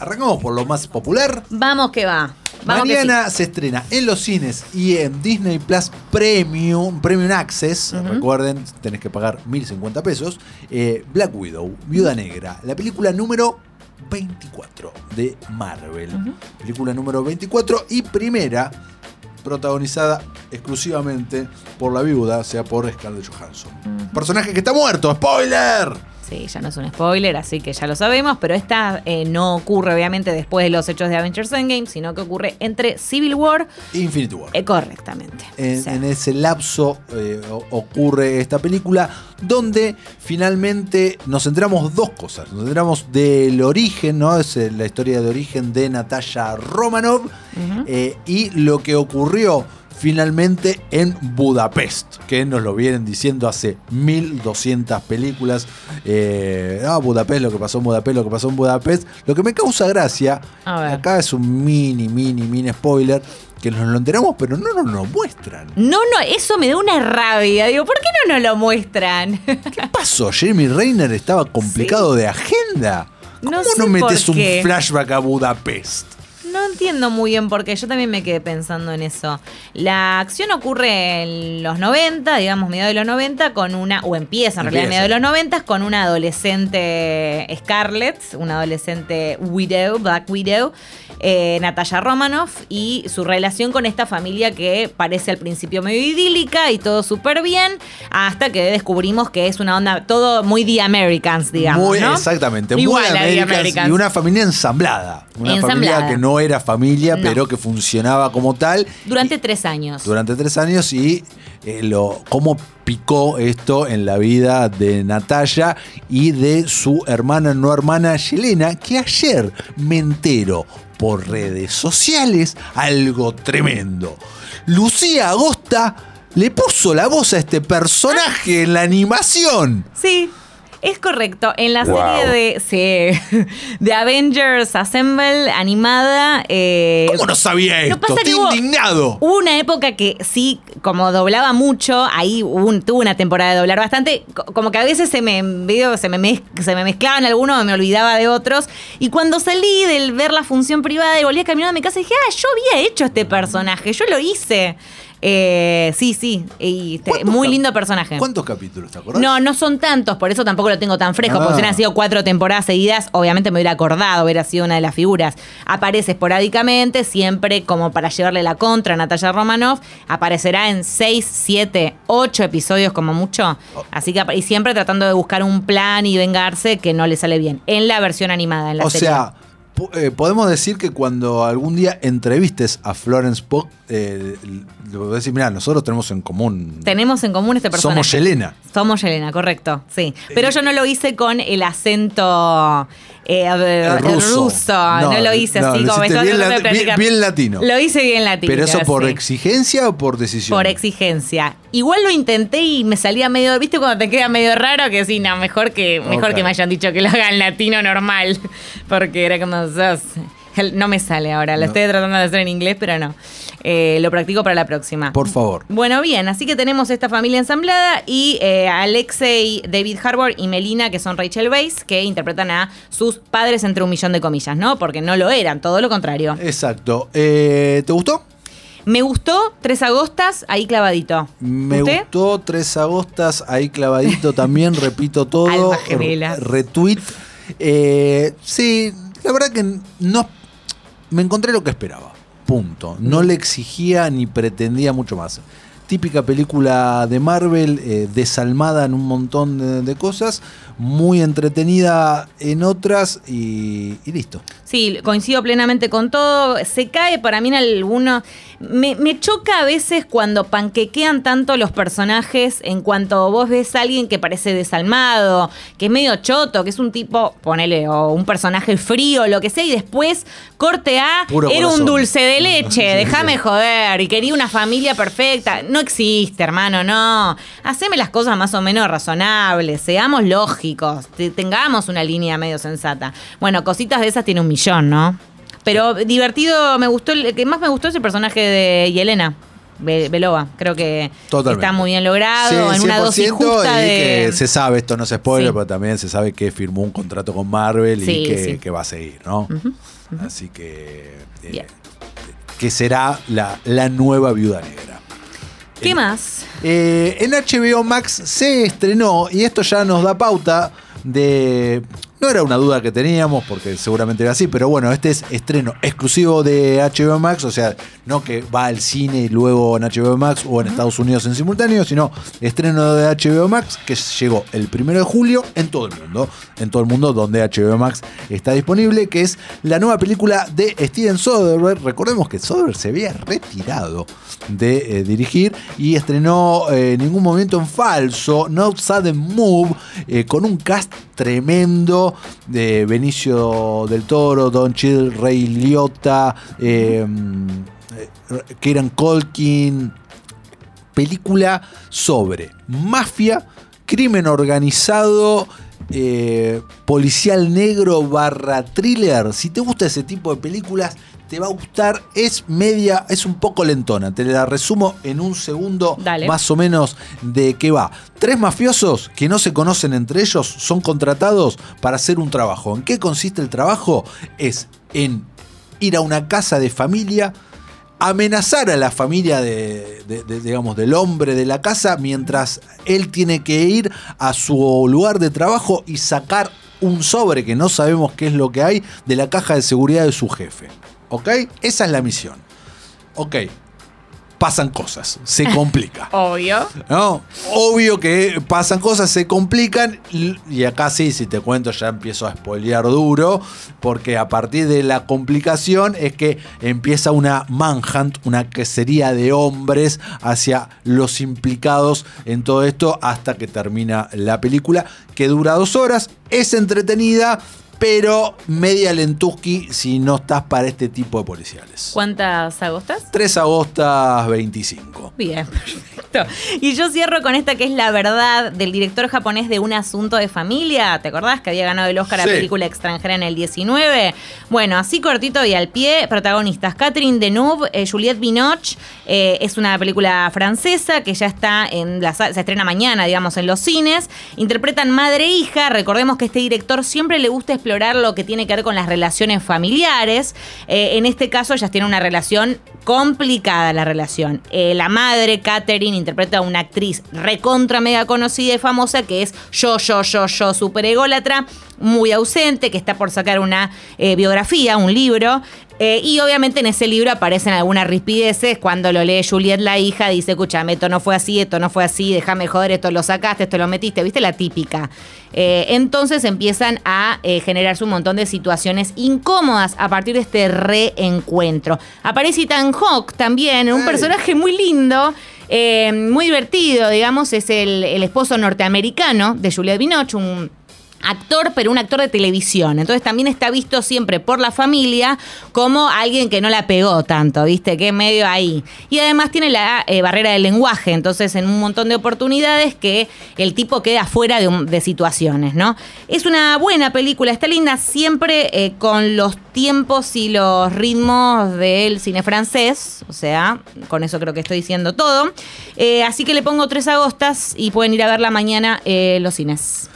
Arrancamos por lo más popular. Vamos que va. Vamos que Mañana se estrena en los cines y en Disney Plus Premium, Premium Access. Recuerden, tenés que pagar 1050 pesos. eh, Black Widow, Viuda Negra, la película número 24 de Marvel. Película número 24 y primera protagonizada exclusivamente por la viuda, o sea, por Scarlett Johansson. Personaje que está muerto, spoiler. Sí. Ya no es un spoiler, así que ya lo sabemos, pero esta eh, no ocurre obviamente después de los hechos de Avengers Endgame, sino que ocurre entre Civil War, Infinity War. eh, correctamente. En, O sea, en ese lapso eh, ocurre esta película donde finalmente nos enteramos dos cosas. Nos enteramos del origen, ¿no? Es la historia de origen de Natalia Romanov y lo que ocurrió finalmente en Budapest, que nos lo vienen diciendo hace 1200 películas. Eh, ah, Budapest, lo que pasó en Budapest, lo que pasó en Budapest. Lo que me causa gracia, acá es un mini, mini, mini spoiler, que nos lo enteramos, pero no nos lo muestran. No, no, eso me da una rabia. Digo, ¿por qué no nos lo muestran? ¿Qué pasó? Jeremy Reiner estaba complicado de agenda. ¿Cómo No no, metes un flashback a Budapest? Entiendo muy bien por qué. Yo también me quedé pensando en eso. La acción ocurre en los 90, digamos, mediados de los 90, con una. O empieza en realidad en mediados de los 90 con una adolescente Scarlett, una adolescente Widow, Black Widow, eh, Natalia Romanoff, y su relación con esta familia que parece al principio medio idílica y todo súper bien, hasta que descubrimos que es una onda todo muy The Americans, digamos. muy, ¿no? Exactamente, Igual muy The Americans Americans. y una familia ensamblada. Una Ensamblada. familia que no era familia, No. pero que funcionaba como tal. Durante tres años. durante tres años y eh, lo, cómo picó esto en la vida de Natalia y de su hermana no hermana Yelena, que ayer me entero por redes sociales algo tremendo. Lucía Agosta le puso la voz a este personaje en la animación. Sí, es correcto. En la Wow. serie de, sí, de Avengers Assemble animada. eh, ¿Cómo no sabía no esto? pasa que Estoy hubo- indignado. Hubo una época que sí, como doblaba mucho, ahí un- tuve una temporada de doblar bastante, co- como que a veces se me, medio se me, mez- se me mezclaban algunos, me olvidaba de otros. Y cuando salí del ver la función privada y volví a caminar a mi casa, dije, ah, yo había hecho este personaje, yo lo hice. Eh, sí, sí, y te- ¿Cuántos muy cap- lindo personaje. ¿Cuántos capítulos te acordás? No, no son tantos, por eso tampoco lo tengo tan fresco. Ah. Porque si hubieran sido cuatro temporadas seguidas, obviamente me hubiera acordado, hubiera sido una de las figuras. Aparece esporádicamente, siempre como para llevarle la contra a Natalia Romanoff. Aparecerá en seis, siete, ocho episodios como mucho. Así que, y siempre tratando de buscar un plan y vengarse que no le sale bien. En la versión animada, en la o serie. sea, eh, podemos decir que cuando algún día entrevistes a Florence Pugh, eh, le voy a decir, mira, nosotros tenemos en común. Tenemos en común este personaje. Somos Yelena. Somos Yelena, correcto, sí. Pero yo no lo hice con el acento eh, Eh, ruso. No, No, lo hice no, así lo como estaba bien bien- bien latino. Lo hice bien latino. ¿Pero eso por sí. exigencia o por decisión? Por exigencia. Igual lo intenté y me salía medio, ¿viste cuando te queda medio raro? Que sí, no, mejor que, mejor que me hayan dicho que lo hagan latino normal. Porque era como, sos- no me sale ahora. Lo No. estoy tratando de hacer en inglés, pero no. Eh, lo practico para la próxima. Por favor. Bueno, bien, así que tenemos esta familia ensamblada y eh, Alexei, David Harbour y Melina, que son Rachel Weisz, que interpretan a sus padres entre un millón de comillas, ¿no? Porque no lo eran, todo lo contrario. Exacto. Eh, ¿Te gustó? Me gustó Tres Agostas, ahí clavadito. Me ¿Usted? gustó Tres Agostas, ahí clavadito también, repito todo. Re- Retweet. Eh, sí, la verdad que no. Me encontré lo que esperaba. Punto. No le exigía ni pretendía mucho más. Típica película de Marvel, eh, desalmada en un montón de, cosas, muy entretenida en otras y, y listo. Sí, coincido plenamente con todo. Se cae para mí en alguno. Me, me choca a veces cuando panquequean tanto los personajes en cuanto vos ves a alguien que parece desalmado, que es medio choto, que es un tipo, ponele, o un personaje frío, lo que sea, y después corte a. Puro era un dulce de leche, déjame joder, y quería una familia perfecta. No existe, hermano, no. Haceme las cosas más o menos razonables, seamos lógicos, te- tengamos una línea medio sensata. Bueno, cositas de esas tiene un millón, ¿no? Pero divertido, me gustó, el que más me gustó es el personaje de Yelena. Be- Belova. Creo que Totalmente. está muy bien logrado, Sí, en una dosis 100% justa y de... que se sabe, esto no es spoiler, Sí. pero también se sabe que firmó un contrato con Marvel Sí, y que, va a seguir, ¿no? Así que. eh, que será la, la nueva viuda negra. ¿Qué más? Eh, en HBO Max se estrenó, y esto ya nos da pauta de. No era una duda que teníamos, porque seguramente era así, pero bueno, este es estreno exclusivo de HBO Max, o sea, no que va al cine y luego en HBO Max o en Estados Unidos en simultáneo, sino estreno de HBO Max que llegó el primero de julio en todo el mundo, en todo el mundo donde HBO Max está disponible, que es la nueva película de Steven Soderbergh. Recordemos que Soderbergh se había retirado de eh, dirigir y estrenó eh, ningún momento en falso, No Sudden Move, eh, con un cast tremendo de Benicio del Toro, Don Chill, Ray Liotta, eh, eh, Kieran Colkin. Película sobre mafia, crimen organizado, eh, policial negro barra thriller. Si te gusta ese tipo de películas, te va a gustar. Es media, es un poco lentona. Te la resumo en un segundo Dale. más o menos de qué va. Tres mafiosos que no se conocen entre ellos son contratados para hacer un trabajo. ¿En qué consiste el trabajo? Es en ir a una casa de familia, amenazar a la familia de, de- de, digamos, del hombre de la casa mientras él tiene que ir a su lugar de trabajo y sacar un sobre que no sabemos qué es lo que hay de la caja de seguridad de su jefe. ¿Ok? Esa es la misión. Ok. Pasan cosas, se complica. Obvio. ¿no? Obvio que pasan cosas, se complican y acá sí, si te cuento ya empiezo a spoilear duro, porque a partir de la complicación es que empieza una manhunt, una quesería de hombres hacia los implicados en todo esto hasta que termina la película, que dura dos horas, es entretenida, pero media lentuski si no estás para este tipo de policiales. ¿Cuántas agostas? 3 agostas 25. Bien, perfecto. Y yo cierro con esta que es la verdad del director japonés de Un Asunto de Familia. ¿Te acordás que había ganado el Oscar Sí. a película extranjera en el 19? Bueno, así cortito y al pie, protagonistas Catherine Deneuve, eh, Juliette Binoche. eh, es una película francesa que ya está en la se estrena mañana, digamos, en los cines. Interpretan madre e hija. Recordemos que este director siempre le gusta explorar lo que tiene que ver con las relaciones familiares. Eh, en este caso, ellas tienen una relación complicada la relación. Eh, la madre, Catherine, interpreta a una actriz recontra mega conocida y famosa que es yo, yo, yo, yo, super ególatra, muy ausente, que está por sacar una eh, biografía, un libro. Eh, y obviamente en ese libro aparecen algunas rispideces. Cuando lo lee Juliet, la hija, dice: Escúchame, esto no fue así, esto no fue así, déjame joder, esto lo sacaste, esto lo metiste. ¿Viste la típica? Eh, entonces empiezan a eh, generarse un montón de situaciones incómodas a partir de este reencuentro. Aparece Ethan Hawke también, un personaje muy lindo. eh, muy divertido, digamos, es el, el esposo norteamericano de Juliette Binoche, un actor, pero un actor de televisión. Entonces también está visto siempre por la familia como alguien que no la pegó tanto, ¿viste? Que medio ahí. Y además tiene la eh, barrera del lenguaje, entonces en un montón de oportunidades que el tipo queda fuera de, situaciones, ¿no? Es una buena película, está linda siempre eh, con los tiempos y los ritmos del cine francés, o sea, con eso creo que estoy diciendo todo. Eh, así que le pongo tres agostas y pueden ir a verla mañana los cines.